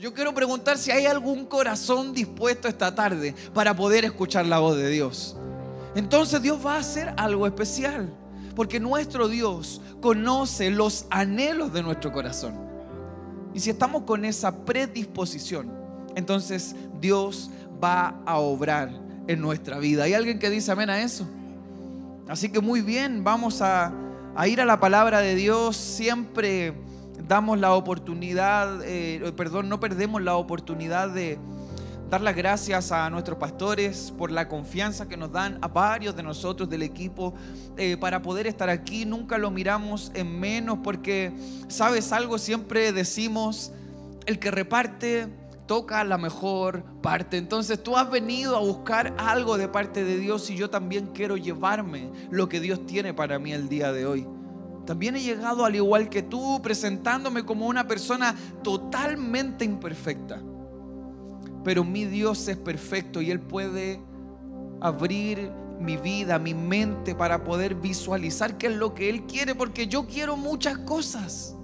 Yo quiero preguntar si hay algún corazón dispuesto esta tarde para poder escuchar la voz de Dios. Entonces Dios va a hacer algo especial, porque nuestro Dios conoce los anhelos de nuestro corazón. Y si estamos con esa predisposición, entonces Dios va a obrar en nuestra vida. ¿Hay alguien que dice amén a eso? Así que muy bien, vamos a, ir a la palabra de Dios. Siempre damos la oportunidad, eh, perdón, no perdemos la oportunidad de dar las gracias a nuestros pastores por la confianza que nos dan a varios de nosotros del equipo eh, para poder estar aquí. Nunca lo miramos en menos porque, ¿sabes algo? Siempre decimos, el que reparte toca la mejor parte. Entonces tú has venido a buscar algo de parte de Dios y yo también quiero llevarme lo que Dios tiene para mí el día de hoy. También he llegado al igual que tú, presentándome como una persona totalmente imperfecta. Pero mi Dios es perfecto y Él puede abrir mi vida, mi mente para poder visualizar qué es lo que Él quiere, porque yo quiero muchas cosas.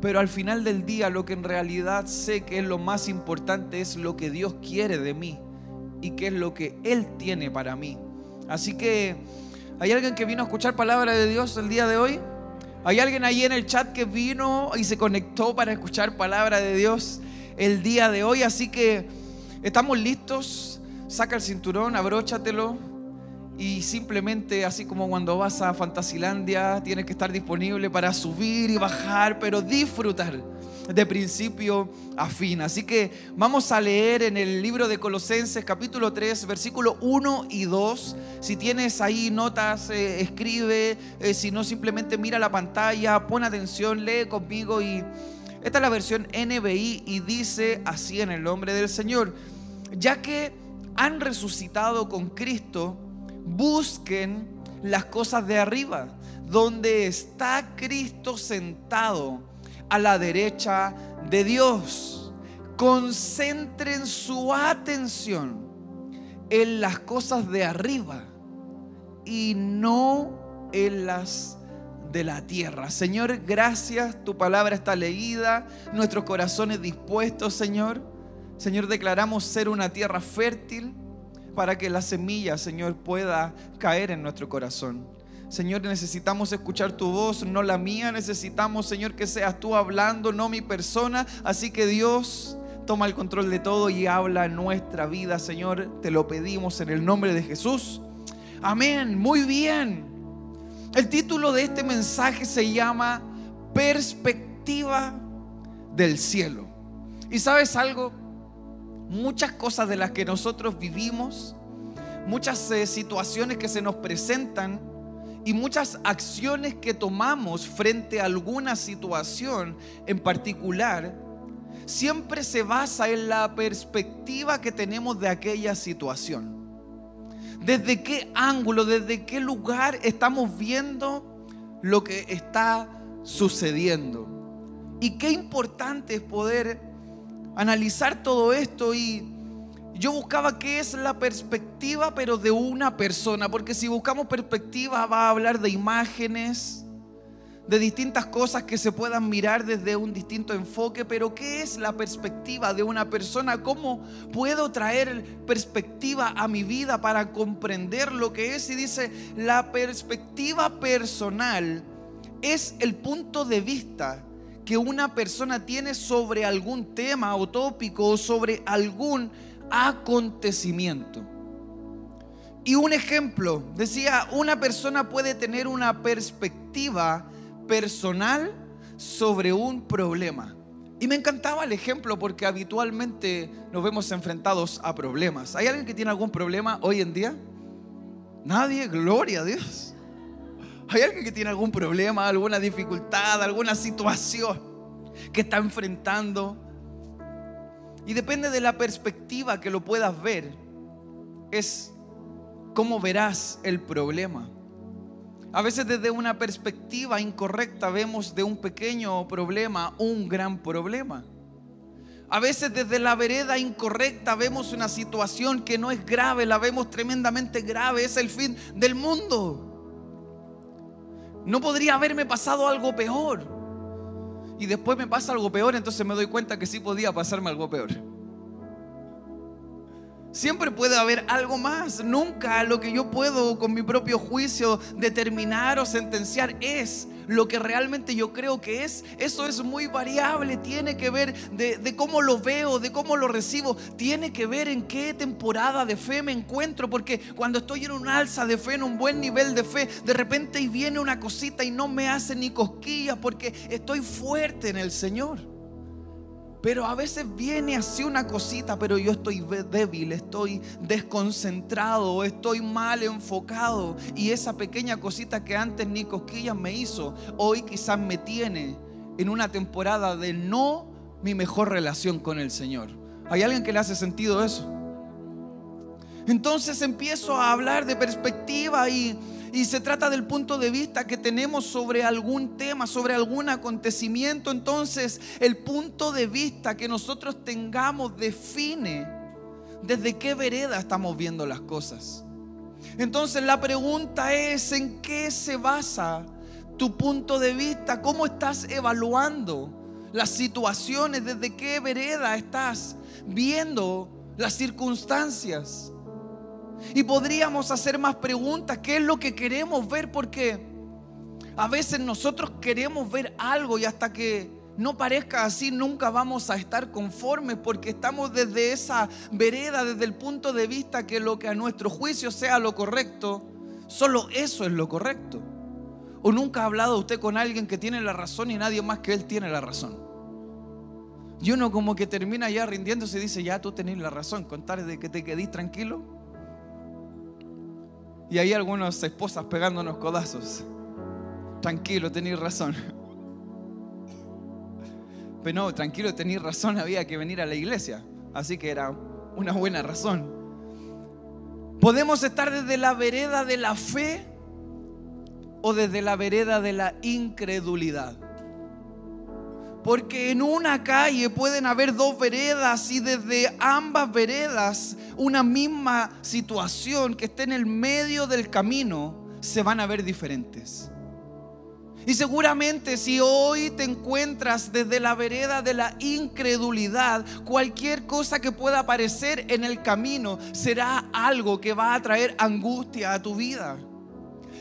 Pero al final del día lo que en realidad sé que es lo más importante es lo que Dios quiere de mí y qué es lo que Él tiene para mí. Así que, ¿hay alguien que vino a escuchar palabra de Dios el día de hoy? ¿Hay alguien ahí en el chat que vino y se conectó para escuchar palabra de Dios el día de hoy? Así que, ¿estamos listos? Saca el cinturón, abróchatelo y simplemente así como cuando vas a Fantasilandia tienes que estar disponible para subir y bajar, pero disfrutar de principio a fin. Así que vamos a leer en el libro de Colosenses capítulo 3 versículo 1 y 2. Si tienes ahí notas, eh, escribe, eh, si no simplemente mira la pantalla, pon atención, lee conmigo y esta es la versión NBI y dice así en el nombre del Señor, ya que han resucitado con Cristo, busquen las cosas de arriba, donde está Cristo sentado a la derecha de Dios. Concentren su atención en las cosas de arriba y no en las de la tierra. Señor, gracias, tu palabra está leída, nuestros corazones dispuestos, Señor. Señor, declaramos ser una tierra fértil para que la semilla, Señor, pueda caer en nuestro corazón. Señor, necesitamos escuchar tu voz, no la mía. Necesitamos, Señor, que seas tú hablando, no mi persona. Así que Dios, toma el control de todo y habla nuestra vida, Señor. Te lo pedimos en el nombre de Jesús. Amén. Muy bien. El título de este mensaje se llama Perspectiva del cielo. ¿Y sabes algo? Muchas cosas de las que nosotros vivimos, muchas eh, situaciones que se nos presentan y muchas acciones que tomamos frente a alguna situación en particular, siempre se basa en la perspectiva que tenemos de aquella situación. Desde qué ángulo, desde qué lugar estamos viendo lo que está sucediendo. Y qué importante es poder analizar todo esto y yo buscaba qué es la perspectiva, pero de una persona, porque si buscamos perspectiva va a hablar de imágenes, de distintas cosas que se puedan mirar desde un distinto enfoque, pero ¿qué es la perspectiva de una persona? ¿Cómo puedo traer perspectiva a mi vida para comprender lo que es? Y dice, la perspectiva personal es el punto de vista que una persona tiene sobre algún tema o tópico o sobre algún acontecimiento. Y un ejemplo, decía, una persona puede tener una perspectiva personal sobre un problema. Y me encantaba el ejemplo porque habitualmente nos vemos enfrentados a problemas. ¿Hay alguien que tiene algún problema hoy en día? Nadie, gloria a Dios. ¿Hay alguien que tiene algún problema, alguna dificultad, alguna situación que está enfrentando? Y depende de la perspectiva que lo puedas ver, es cómo verás el problema. A veces desde una perspectiva incorrecta vemos de un pequeño problema un gran problema. A veces desde la vereda incorrecta vemos una situación que no es grave, la vemos tremendamente grave, es el fin del mundo. No podría haberme pasado algo peor. y después me pasa algo peor, entonces me doy cuenta que sí podía pasarme algo peor. Siempre puede haber algo más. Nunca lo que yo puedo con mi propio juicio determinar o sentenciar es lo que realmente yo creo que es. Eso es muy variable. Tiene que ver de, cómo lo veo, de cómo lo recibo. Tiene que ver en qué temporada de fe me encuentro. Porque cuando estoy en un alza de fe, en un buen nivel de fe, de repente viene una cosita y no me hace ni cosquillas porque estoy fuerte en el Señor. Pero a veces viene así una cosita, pero yo estoy débil, estoy desconcentrado, estoy mal enfocado. Y esa pequeña cosita que antes ni cosquillas me hizo, hoy quizás me tiene en una temporada de no mi mejor relación con el Señor. ¿Hay alguien que le hace sentido eso? Entonces empiezo a hablar de perspectiva y y se trata del punto de vista que tenemos sobre algún tema, sobre algún acontecimiento, entonces el punto de vista que nosotros tengamos define desde qué vereda estamos viendo las cosas. Entonces la pregunta es, ¿en qué se basa tu punto de vista? ¿Cómo estás evaluando las situaciones? ¿Desde qué vereda estás viendo las circunstancias? Y podríamos hacer más preguntas. ¿Qué es lo que queremos ver? Porque a veces nosotros queremos ver algo y hasta que no parezca así, nunca vamos a estar conformes porque estamos desde esa vereda, desde el punto de vista que lo que a nuestro juicio sea lo correcto, solo eso es lo correcto. ¿O nunca ha hablado usted con alguien que tiene la razón y nadie más que él tiene la razón? Y uno como que termina ya rindiéndose y dice, ya tú tenés la razón, contar de que te quedís tranquilo. Y ahí algunas esposas pegándonos codazos. Tranquilo, tenéis razón. Pero no, tranquilo, tenéis razón, había que venir a la iglesia. Así que era una buena razón. Podemos estar desde la vereda de la fe o desde la vereda de la incredulidad. Porque en una calle pueden haber dos veredas y desde ambas veredas una misma situación que esté en el medio del camino se van a ver diferentes. Y seguramente si hoy te encuentras desde la vereda de la incredulidad, cualquier cosa que pueda aparecer en el camino será algo que va a traer angustia a tu vida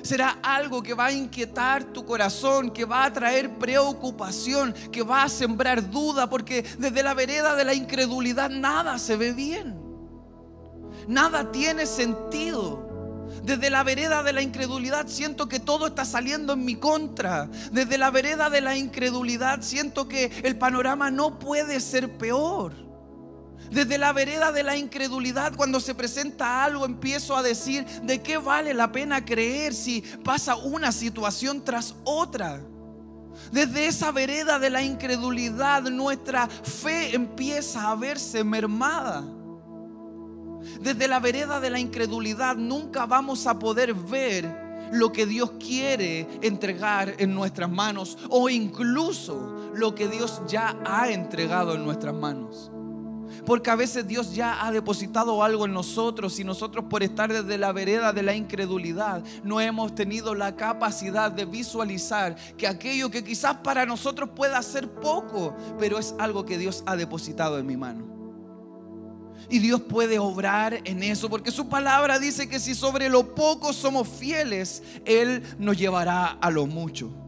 será algo que va a inquietar tu corazón, que va a traer preocupación, que va a sembrar duda, porque desde la vereda de la incredulidad nada se ve bien. Nada tiene sentido. Desde la vereda de la incredulidad siento que todo está saliendo en mi contra. Desde la vereda de la incredulidad siento que el panorama no puede ser peor. Desde la vereda de la incredulidad, cuando se presenta algo, empiezo a decir, ¿de qué vale la pena creer si pasa una situación tras otra? Desde esa vereda de la incredulidad, nuestra fe empieza a verse mermada. Desde la vereda de la incredulidad nunca vamos a poder ver lo que Dios quiere entregar en nuestras manos o incluso lo que Dios ya ha entregado en nuestras manos. Porque a veces Dios ya ha depositado algo en nosotros y nosotros por estar desde la vereda de la incredulidad no hemos tenido la capacidad de visualizar que aquello que quizás para nosotros pueda ser poco, pero es algo que Dios ha depositado en mi mano. Y Dios puede obrar en eso, porque su palabra dice que si sobre lo poco somos fieles, Él nos llevará a lo mucho.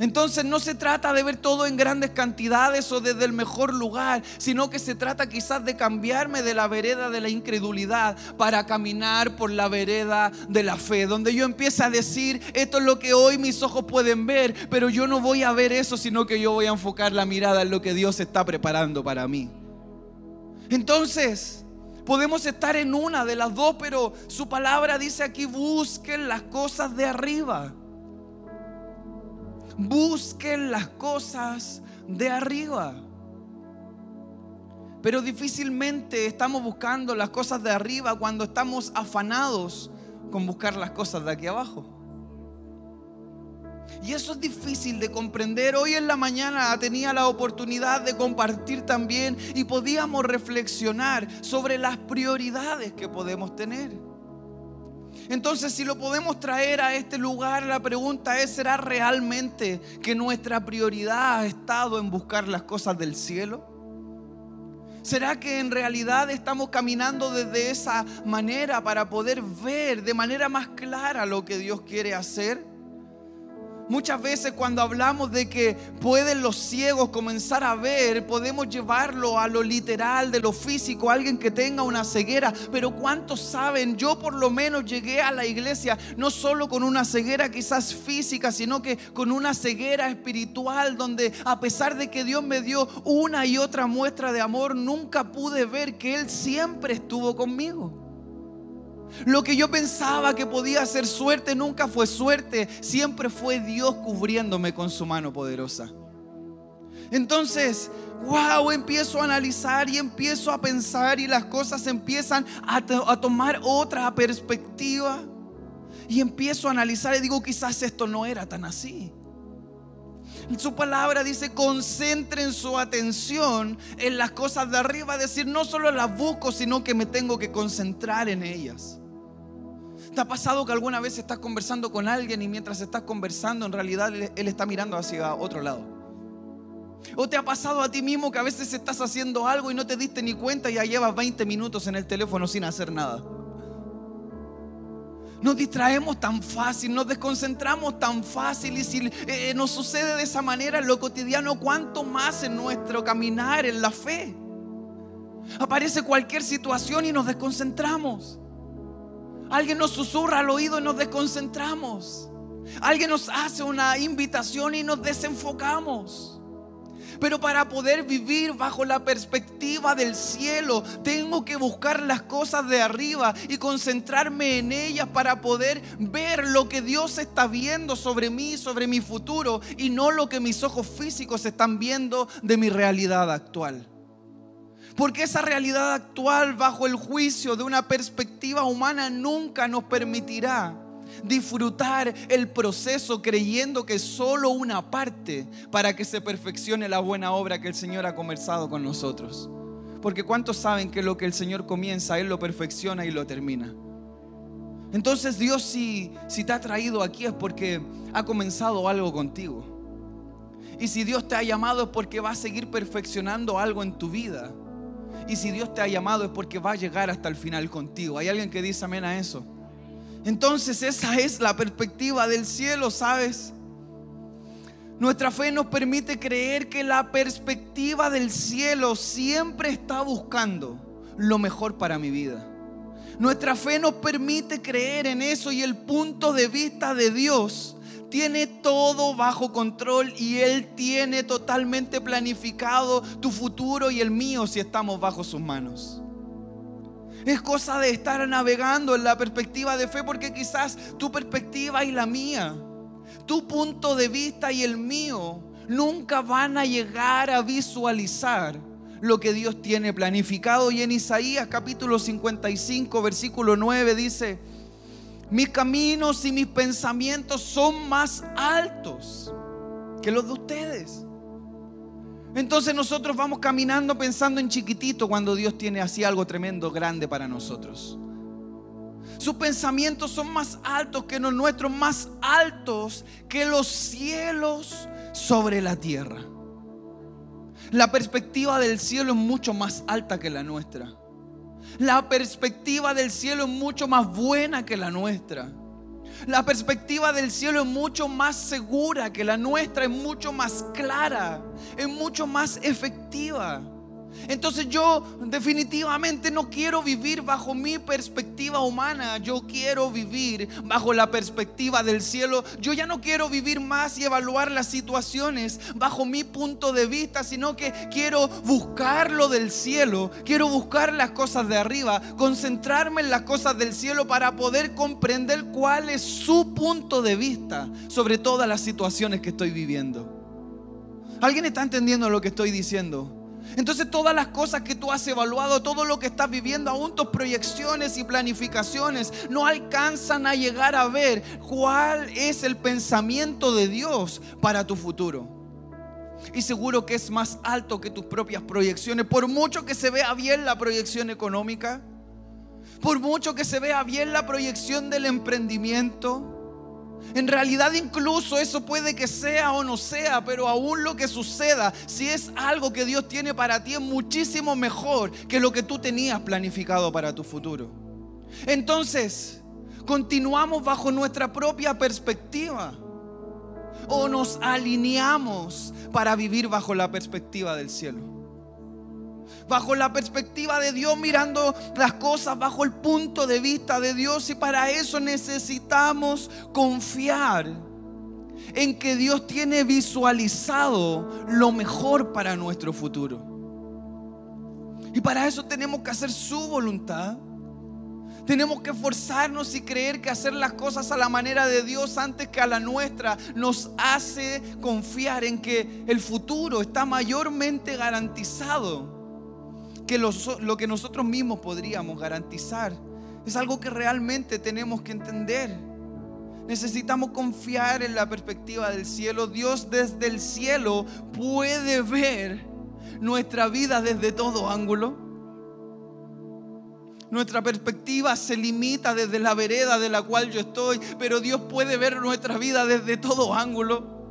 Entonces no se trata de ver todo en grandes cantidades o desde el mejor lugar, sino que se trata quizás de cambiarme de la vereda de la incredulidad para caminar por la vereda de la fe, donde yo empiezo a decir, esto es lo que hoy mis ojos pueden ver, pero yo no voy a ver eso, sino que yo voy a enfocar la mirada en lo que Dios está preparando para mí. Entonces, podemos estar en una de las dos, pero su palabra dice aquí, busquen las cosas de arriba Busquen las cosas de arriba. Pero difícilmente estamos buscando las cosas de arriba cuando estamos afanados con buscar las cosas de aquí abajo. Y eso es difícil de comprender. Hoy en la mañana tenía la oportunidad de compartir también y podíamos reflexionar sobre las prioridades que podemos tener. Entonces, si lo podemos traer a este lugar, la pregunta es, ¿será realmente que nuestra prioridad ha estado en buscar las cosas del cielo? ¿Será que en realidad estamos caminando desde esa manera para poder ver de manera más clara lo que Dios quiere hacer? Muchas veces cuando hablamos de que pueden los ciegos comenzar a ver, podemos llevarlo a lo literal, de lo físico, alguien que tenga una ceguera. Pero ¿cuántos saben? Yo por lo menos llegué a la iglesia no solo con una ceguera quizás física, sino que con una ceguera espiritual donde a pesar de que Dios me dio una y otra muestra de amor, nunca pude ver que Él siempre estuvo conmigo. Lo que yo pensaba que podía ser suerte nunca fue suerte, siempre fue Dios cubriéndome con su mano poderosa. Entonces, wow, empiezo a analizar y empiezo a pensar y las cosas empiezan a, tomar otra perspectiva. Y empiezo a analizar y digo, quizás esto no era tan así. Su palabra dice, concentren su atención en las cosas de arriba, es decir, no solo las busco, sino que me tengo que concentrar en ellas. ¿Te ha pasado que alguna vez estás conversando con alguien y mientras estás conversando en realidad él está mirando hacia otro lado? ¿O te ha pasado a ti mismo que a veces estás haciendo algo y no te diste ni cuenta y ya llevas 20 minutos en el teléfono sin hacer nada? Nos distraemos tan fácil, nos desconcentramos tan fácil y si eh, nos sucede de esa manera en lo cotidiano, ¿cuánto más en nuestro caminar, en la fe? Aparece cualquier situación y nos desconcentramos. Alguien nos susurra al oído y nos desconcentramos. Alguien nos hace una invitación y nos desenfocamos. Pero para poder vivir bajo la perspectiva del cielo, tengo que buscar las cosas de arriba y concentrarme en ellas para poder ver lo que Dios está viendo sobre mí, sobre mi futuro, y no lo que mis ojos físicos están viendo de mi realidad actual. Porque esa realidad actual bajo el juicio de una perspectiva humana nunca nos permitirá disfrutar el proceso creyendo que es solo una parte para que se perfeccione la buena obra que el Señor ha comenzado con nosotros. Porque ¿cuántos saben que lo que el Señor comienza, Él lo perfecciona y lo termina? Entonces Dios si, si te ha traído aquí es porque ha comenzado algo contigo. Y si Dios te ha llamado es porque va a seguir perfeccionando algo en tu vida. Y si Dios te ha llamado es porque va a llegar hasta el final contigo. ¿Hay alguien que dice amén a eso? Entonces esa es la perspectiva del cielo, ¿sabes? Nuestra fe nos permite creer que la perspectiva del cielo siempre está buscando lo mejor para mi vida. Nuestra fe nos permite creer en eso y el punto de vista de Dios tiene todo bajo control y Él tiene totalmente planificado tu futuro y el mío si estamos bajo sus manos. Es cosa de estar navegando en la perspectiva de fe porque quizás tu perspectiva y la mía, tu punto de vista y el mío nunca van a llegar a visualizar lo que Dios tiene planificado. Y en Isaías capítulo 55, versículo 9 dice, mis caminos y mis pensamientos son más altos que los de ustedes. Entonces nosotros vamos caminando pensando en chiquitito cuando Dios tiene así algo tremendo, grande para nosotros. Sus pensamientos son más altos que los nuestros, más altos que los cielos sobre la tierra. La perspectiva del cielo es mucho más alta que la nuestra. La perspectiva del cielo es mucho más buena que la nuestra. La perspectiva del cielo es mucho más segura que la nuestra, es mucho más clara, es mucho más efectiva. Entonces yo definitivamente no quiero vivir bajo mi perspectiva humana, yo quiero vivir bajo la perspectiva del cielo. Yo ya no quiero vivir más y evaluar las situaciones bajo mi punto de vista, sino que quiero buscar lo del cielo, quiero buscar las cosas de arriba, concentrarme en las cosas del cielo para poder comprender cuál es su punto de vista sobre todas las situaciones que estoy viviendo. ¿Alguien está entendiendo lo que estoy diciendo? Entonces todas las cosas que tú has evaluado, todo lo que estás viviendo, aún tus proyecciones y planificaciones, no alcanzan a llegar a ver cuál es el pensamiento de Dios para tu futuro. Y seguro que es más alto que tus propias proyecciones, por mucho que se vea bien la proyección económica. Por mucho que se vea bien la proyección del emprendimiento, en realidad incluso eso puede que sea o no sea, pero aún lo que suceda, si es algo que Dios tiene para ti, es muchísimo mejor que lo que tú tenías planificado para tu futuro. Entonces, continuamos bajo nuestra propia perspectiva o nos alineamos para vivir bajo la perspectiva del cielo bajo la perspectiva de Dios, mirando las cosas bajo el punto de vista de Dios. Y para eso necesitamos confiar en que Dios tiene visualizado lo mejor para nuestro futuro. Y para eso tenemos que hacer su voluntad. Tenemos que esforzarnos y creer que hacer las cosas a la manera de Dios antes que a la nuestra nos hace confiar en que el futuro está mayormente garantizado que lo, que nosotros mismos podríamos garantizar. Es algo que realmente tenemos que entender. Necesitamos confiar en la perspectiva del cielo. Dios desde el cielo puede ver nuestra vida desde todo ángulo. Nuestra perspectiva se limita desde la vereda de la cual yo estoy, pero Dios puede ver nuestra vida desde todo ángulo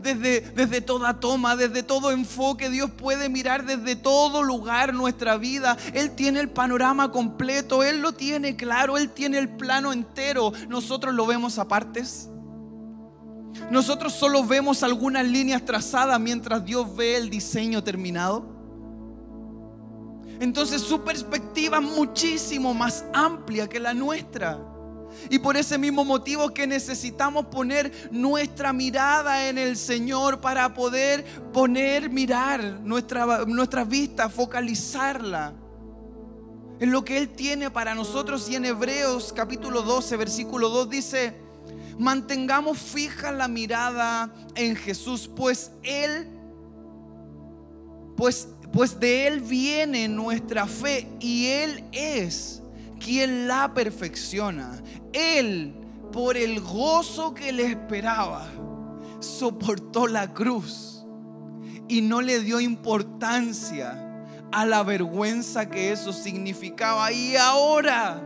desde, desde toda toma, desde todo enfoque. Dios puede mirar desde todo lugar nuestra vida. Él tiene el panorama completo, Él lo tiene claro, Él tiene el plano entero. Nosotros lo vemos a partes. Nosotros solo vemos algunas líneas trazadas mientras Dios ve el diseño terminado. Entonces su perspectiva es muchísimo más amplia que la nuestra. Y por ese mismo motivo que necesitamos poner nuestra mirada en el Señor para poder poner, mirar nuestra, vista, focalizarla en lo que Él tiene para nosotros. Y en Hebreos capítulo 12, versículo 2 dice, mantengamos fija la mirada en Jesús, pues Él, pues, pues de Él viene nuestra fe y Él es quien la perfecciona. Él, por el gozo que le esperaba, soportó la cruz y no le dio importancia a la vergüenza que eso significaba. Y ahora,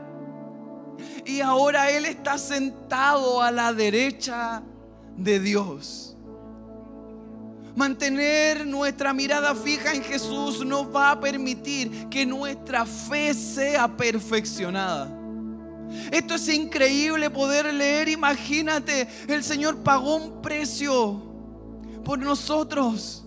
y ahora Él está sentado a la derecha de Dios. Mantener nuestra mirada fija en Jesús nos va a permitir que nuestra fe sea perfeccionada. Esto es increíble poder leer. Imagínate, el Señor pagó un precio por nosotros.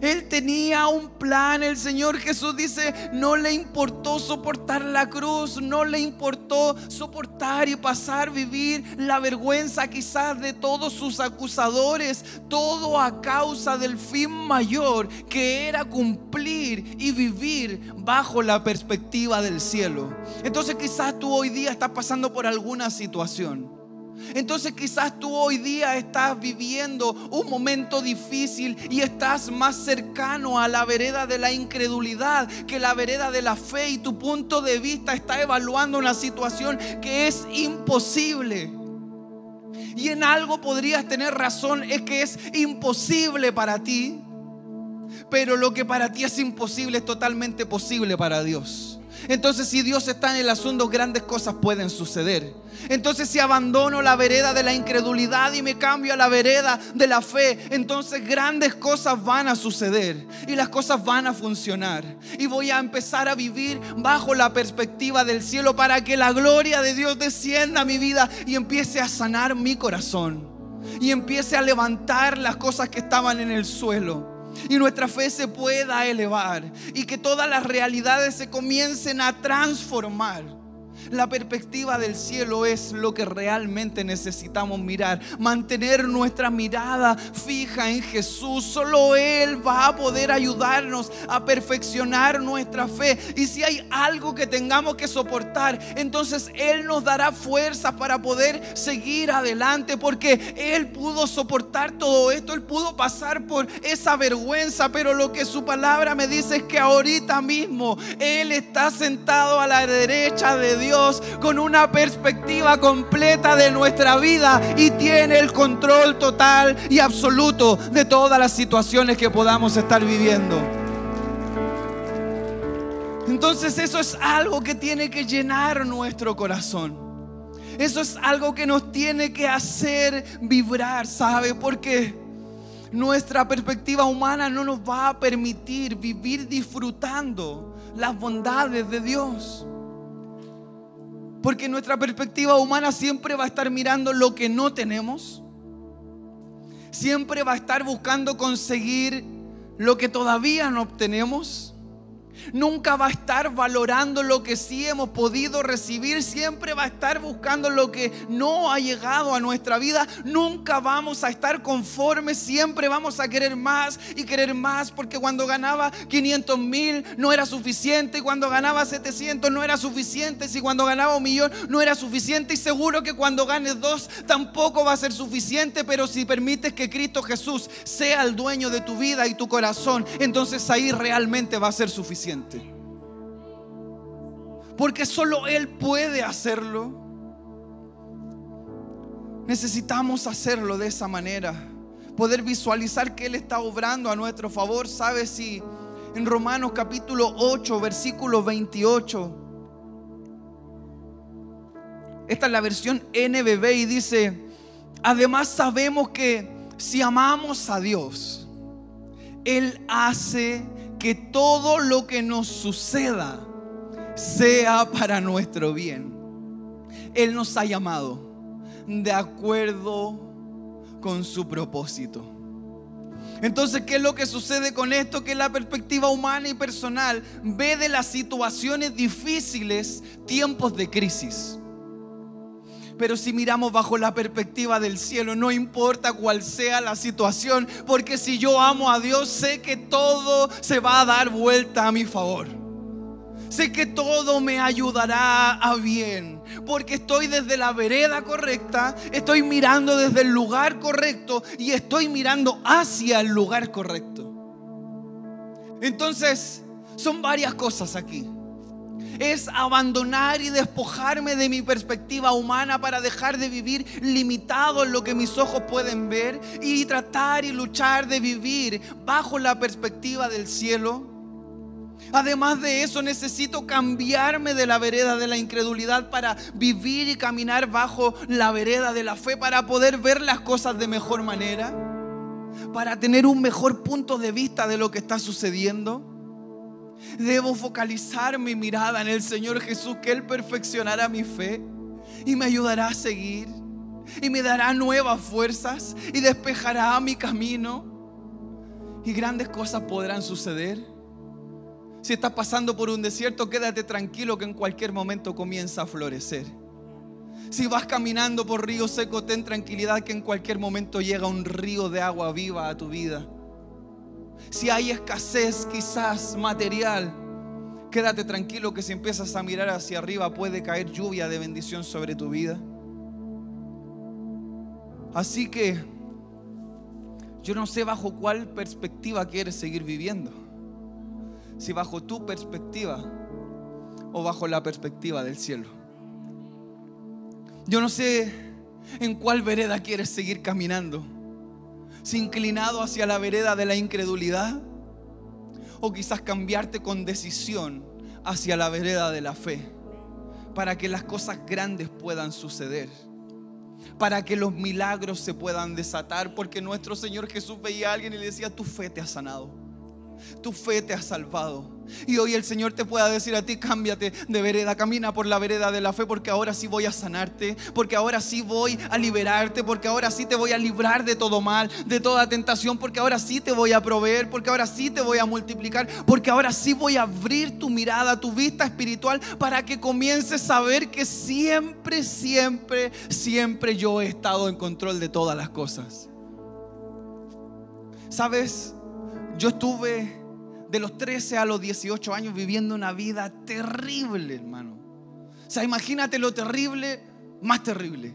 Él tenía un plan. El Señor Jesús dice, no le importó soportar la cruz, no le importó soportar y pasar, vivir la vergüenza quizás de todos sus acusadores, todo a causa del fin mayor que era cumplir y vivir bajo la perspectiva del cielo. Entonces quizás tú hoy día estás pasando por alguna situación entonces quizás tú hoy día estás viviendo un momento difícil y estás más cercano a la vereda de la incredulidad que la vereda de la fe y tu punto de vista está evaluando una situación que es imposible. Y en algo podrías tener razón, es que es imposible para ti, pero lo que para ti es imposible es totalmente posible para Dios. Entonces si Dios está en el asunto, grandes cosas pueden suceder. Entonces si abandono la vereda de la incredulidad y me cambio a la vereda de la fe, entonces grandes cosas van a suceder y las cosas van a funcionar. Y voy a empezar a vivir bajo la perspectiva del cielo para que la gloria de Dios descienda a mi vida y empiece a sanar mi corazón. Y empiece a levantar las cosas que estaban en el suelo y nuestra fe se pueda elevar y que todas las realidades se comiencen a transformar. La perspectiva del cielo es lo que realmente necesitamos mirar. Mantener nuestra mirada fija en Jesús. Solo Él va a poder ayudarnos a perfeccionar nuestra fe. Y si hay algo que tengamos que soportar, entonces Él nos dará fuerza para poder seguir adelante. Porque Él pudo soportar todo esto. Él pudo pasar por esa vergüenza. Pero lo que su palabra me dice es que ahorita mismo Él está sentado a la derecha de Dios con una perspectiva completa de nuestra vida y tiene el control total y absoluto de todas las situaciones que podamos estar viviendo. Entonces eso es algo que tiene que llenar nuestro corazón. Eso es algo que nos tiene que hacer vibrar, ¿sabe? Porque nuestra perspectiva humana no nos va a permitir vivir disfrutando las bondades de Dios. Porque nuestra perspectiva humana siempre va a estar mirando lo que no tenemos. Siempre va a estar buscando conseguir lo que todavía no obtenemos Nunca va a estar valorando lo que sí hemos podido recibir. Siempre va a estar buscando lo que no ha llegado a nuestra vida. Nunca vamos a estar conformes. Siempre vamos a querer más y querer más. Porque cuando ganaba 500 mil no era suficiente. Cuando ganaba 700 no era suficiente. Y cuando ganaba un millón no era suficiente. Y seguro que cuando ganes dos tampoco va a ser suficiente. Pero si permites que Cristo Jesús sea el dueño de tu vida y tu corazón, entonces ahí realmente va a ser suficiente. Porque solo Él puede hacerlo. Necesitamos hacerlo de esa manera. Poder visualizar que Él está obrando a nuestro favor. ¿Sabes si en Romanos capítulo 8, versículo 28? Esta es la versión NBB y dice, además sabemos que si amamos a Dios, Él hace que todo lo que nos suceda sea para nuestro bien. Él nos ha llamado de acuerdo con su propósito. Entonces, ¿qué es lo que sucede con esto? Que la perspectiva humana y personal ve de las situaciones difíciles tiempos de crisis. Pero si miramos bajo la perspectiva del cielo, no importa cuál sea la situación, porque si yo amo a Dios, sé que todo se va a dar vuelta a mi favor. Sé que todo me ayudará a bien, porque estoy desde la vereda correcta, estoy mirando desde el lugar correcto y estoy mirando hacia el lugar correcto. Entonces, son varias cosas aquí es abandonar y despojarme de mi perspectiva humana para dejar de vivir limitado en lo que mis ojos pueden ver y tratar y luchar de vivir bajo la perspectiva del cielo. Además de eso, necesito cambiarme de la vereda de la incredulidad para vivir y caminar bajo la vereda de la fe, para poder ver las cosas de mejor manera, para tener un mejor punto de vista de lo que está sucediendo. Debo focalizar mi mirada en el Señor Jesús, que Él perfeccionará mi fe y me ayudará a seguir y me dará nuevas fuerzas y despejará mi camino y grandes cosas podrán suceder. Si estás pasando por un desierto, quédate tranquilo que en cualquier momento comienza a florecer. Si vas caminando por río seco, ten tranquilidad que en cualquier momento llega un río de agua viva a tu vida. Si hay escasez quizás material, quédate tranquilo que si empiezas a mirar hacia arriba puede caer lluvia de bendición sobre tu vida. Así que yo no sé bajo cuál perspectiva quieres seguir viviendo. Si bajo tu perspectiva o bajo la perspectiva del cielo. Yo no sé en cuál vereda quieres seguir caminando inclinado hacia la vereda de la incredulidad o quizás cambiarte con decisión hacia la vereda de la fe para que las cosas grandes puedan suceder para que los milagros se puedan desatar, porque nuestro Señor Jesús veía a alguien y le decía, tu fe te ha sanado, tu fe te ha salvado. Y hoy el Señor te pueda decir a ti, cámbiate de vereda, camina por la vereda de la fe, porque ahora sí voy a sanarte, porque ahora sí voy a liberarte, porque ahora sí te voy a librar de todo mal, de toda tentación, porque ahora sí te voy a proveer, porque ahora sí te voy a multiplicar, porque ahora sí voy a abrir tu mirada, tu vista espiritual, para que comiences a ver que siempre, siempre, siempre yo he estado en control de todas las cosas. ¿Sabes? Yo estuve de los 13 a los 18 años viviendo una vida terrible, hermano. O sea, imagínate lo terrible, más terrible.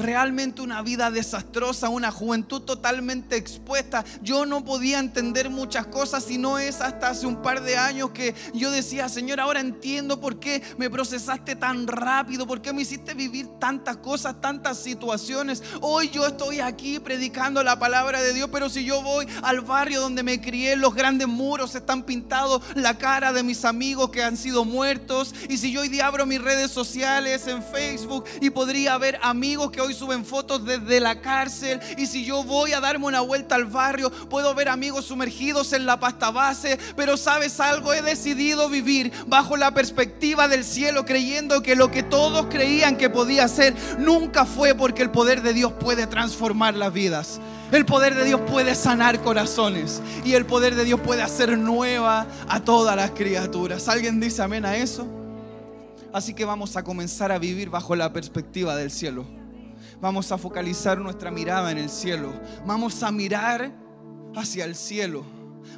Realmente una vida desastrosa, una juventud totalmente expuesta. Yo no podía entender muchas cosas y no es hasta hace un par de años que yo decía, Señor, ahora entiendo por qué me procesaste tan rápido, por qué me hiciste vivir tantas cosas, tantas situaciones. Hoy yo estoy aquí predicando la palabra de Dios, pero si yo voy al barrio donde me crié, los grandes muros están pintados, la cara de mis amigos que han sido muertos, y si yo hoy día abro mis redes sociales en Facebook y podría ver amigos que hoy suben fotos desde la cárcel. Y si yo voy a darme una vuelta al barrio, puedo ver amigos sumergidos en la pasta base. Pero sabes algo, he decidido vivir bajo la perspectiva del cielo, creyendo que lo que todos creían que podía ser nunca fue porque el poder de Dios puede transformar las vidas. El poder de Dios puede sanar corazones y el poder de Dios puede hacer nueva a todas las criaturas. ¿Alguien dice amén a eso? Así que vamos a comenzar a vivir bajo la perspectiva del cielo. Vamos a focalizar nuestra mirada en el cielo. Vamos a mirar hacia el cielo.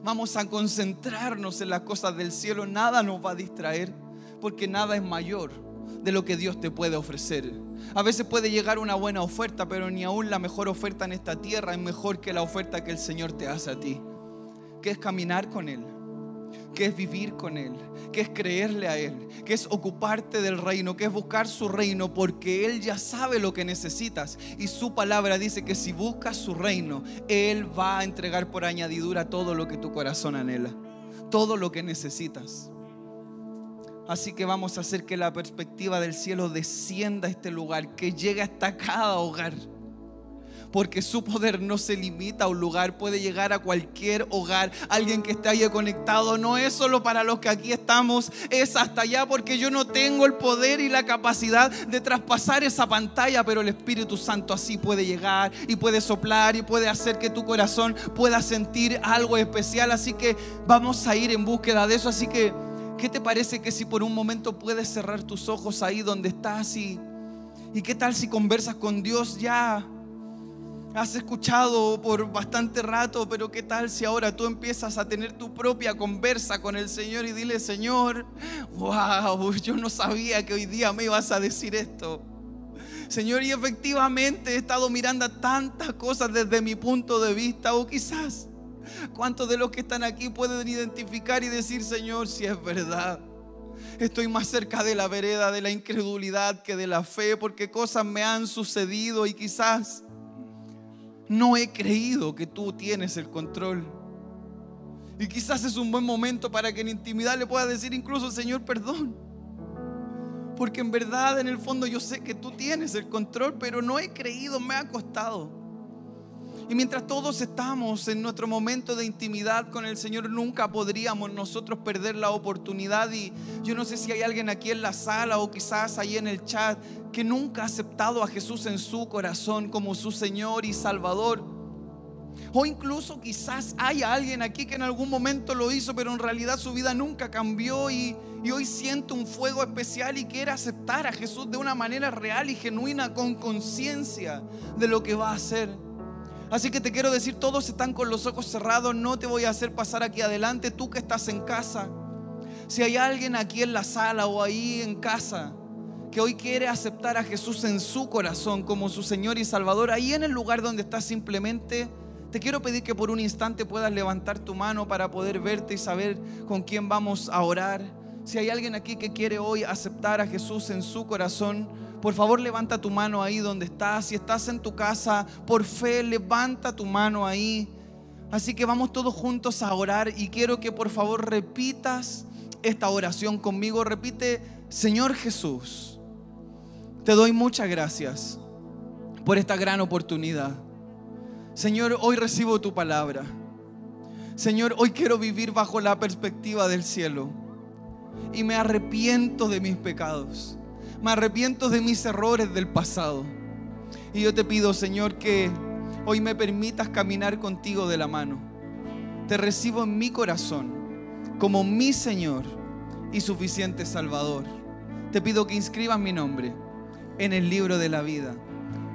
Vamos a concentrarnos en las cosas del cielo. Nada nos va a distraer porque nada es mayor de lo que Dios te puede ofrecer. A veces puede llegar una buena oferta, pero ni aún la mejor oferta en esta tierra es mejor que la oferta que el Señor te hace a ti, que es caminar con Él que es vivir con Él, que es creerle a Él, que es ocuparte del reino, que es buscar su reino, porque Él ya sabe lo que necesitas. Y su palabra dice que si buscas su reino, Él va a entregar por añadidura todo lo que tu corazón anhela, todo lo que necesitas. Así que vamos a hacer que la perspectiva del cielo descienda a este lugar, que llegue hasta cada hogar porque su poder no se limita a un lugar, puede llegar a cualquier hogar. Alguien que esté ahí conectado no es solo para los que aquí estamos, es hasta allá porque yo no tengo el poder y la capacidad de traspasar esa pantalla, pero el Espíritu Santo así puede llegar y puede soplar y puede hacer que tu corazón pueda sentir algo especial. Así que vamos a ir en búsqueda de eso. Así que, ¿qué te parece que si por un momento puedes cerrar tus ojos ahí donde estás y... ¿Y qué tal si conversas con Dios ya Has escuchado por bastante rato, pero ¿qué tal si ahora tú empiezas a tener tu propia conversa con el Señor y dile, Señor, wow, yo no sabía que hoy día me ibas a decir esto. Señor, y efectivamente he estado mirando tantas cosas desde mi punto de vista, o quizás, ¿cuántos de los que están aquí pueden identificar y decir, Señor, si es verdad? Estoy más cerca de la vereda de la incredulidad que de la fe, porque cosas me han sucedido y quizás no he creído que tú tienes el control. Y quizás es un buen momento para que en intimidad le pueda decir incluso, Señor, perdón. Porque en verdad, en el fondo, yo sé que tú tienes el control, pero no he creído, me ha costado. Y mientras todos estamos en nuestro momento de intimidad con el Señor, nunca podríamos nosotros perder la oportunidad. Y yo no sé si hay alguien aquí en la sala o quizás ahí en el chat que nunca ha aceptado a Jesús en su corazón como su Señor y Salvador. O incluso quizás haya alguien aquí que en algún momento lo hizo, pero en realidad su vida nunca cambió y, y, hoy siente un fuego especial y quiere aceptar a Jesús de una manera real y genuina, con conciencia de lo que va a hacer. Así que te quiero decir, todos están con los ojos cerrados, no te voy a hacer pasar aquí adelante, tú que estás en casa. Si hay alguien aquí en la sala o ahí en casa que hoy quiere aceptar a Jesús en su corazón como su Señor y Salvador, ahí en el lugar donde estás simplemente, te quiero pedir que por un instante puedas levantar tu mano para poder verte y saber con quién vamos a orar. Si hay alguien aquí que quiere hoy aceptar a Jesús en su corazón, por favor levanta tu mano ahí donde estás. Si estás en tu casa, por fe, levanta tu mano ahí. Así que vamos todos juntos a orar y quiero que por favor repitas esta oración conmigo. Repite, Señor Jesús, te doy muchas gracias por esta gran oportunidad. Señor, hoy recibo tu palabra. Señor, hoy quiero vivir bajo la perspectiva del cielo y me arrepiento de mis pecados me arrepiento de mis errores del pasado. Y yo te pido, Señor, que hoy me permitas caminar contigo de la mano. Te recibo en mi corazón como mi Señor y suficiente Salvador. Te pido que inscribas mi nombre en el libro de la vida.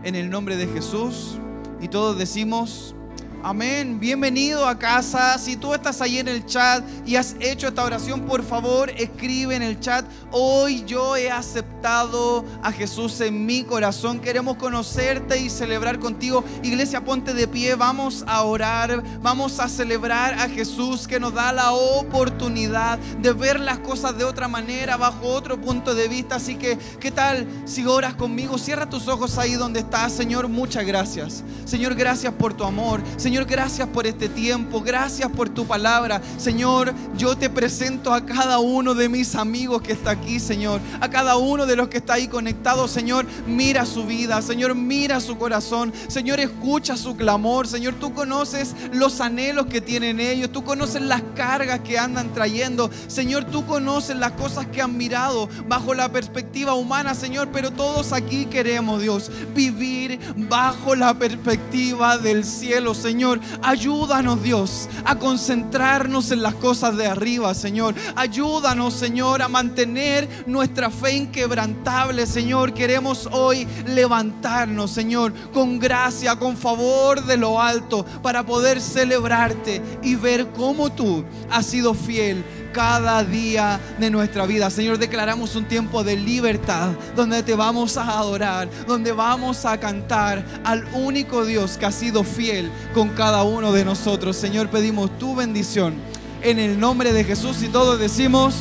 En el nombre de Jesús. Y todos decimos, Amén. Bienvenido a casa. Si tú estás ahí en el chat y has hecho esta oración, por favor, escribe en el chat. Hoy yo he aceptado a Jesús en mi corazón. Queremos conocerte y celebrar contigo. Iglesia, ponte de pie. Vamos a orar. Vamos a celebrar a Jesús que nos da la oportunidad de ver las cosas de otra manera, bajo otro punto de vista. Así que, ¿qué tal si oras conmigo? Cierra tus ojos ahí donde estás. Señor, muchas gracias. Señor, gracias por tu amor. Señor, gracias por este tiempo, gracias por tu palabra. Señor, yo te presento a cada uno de mis amigos que está aquí, Señor. A cada uno de los que está ahí conectado, Señor. Mira su vida, Señor, mira su corazón. Señor, escucha su clamor. Señor, tú conoces los anhelos que tienen ellos. Tú conoces las cargas que andan trayendo. Señor, tú conoces las cosas que han mirado bajo la perspectiva humana, Señor. Pero todos aquí queremos, Dios, vivir bajo la perspectiva del cielo, Señor. Señor. Ayúdanos, Dios, a concentrarnos en las cosas de arriba, Señor. Ayúdanos, Señor, a mantener nuestra fe inquebrantable, Señor. Queremos hoy levantarnos, Señor, con gracia, con favor de lo alto, para poder celebrarte y ver cómo tú has sido fiel cada día de nuestra vida. Señor, declaramos un tiempo de libertad donde te vamos a adorar, donde vamos a cantar al único Dios que ha sido fiel con cada uno de nosotros. Señor, pedimos tu bendición en el nombre de Jesús y todos decimos...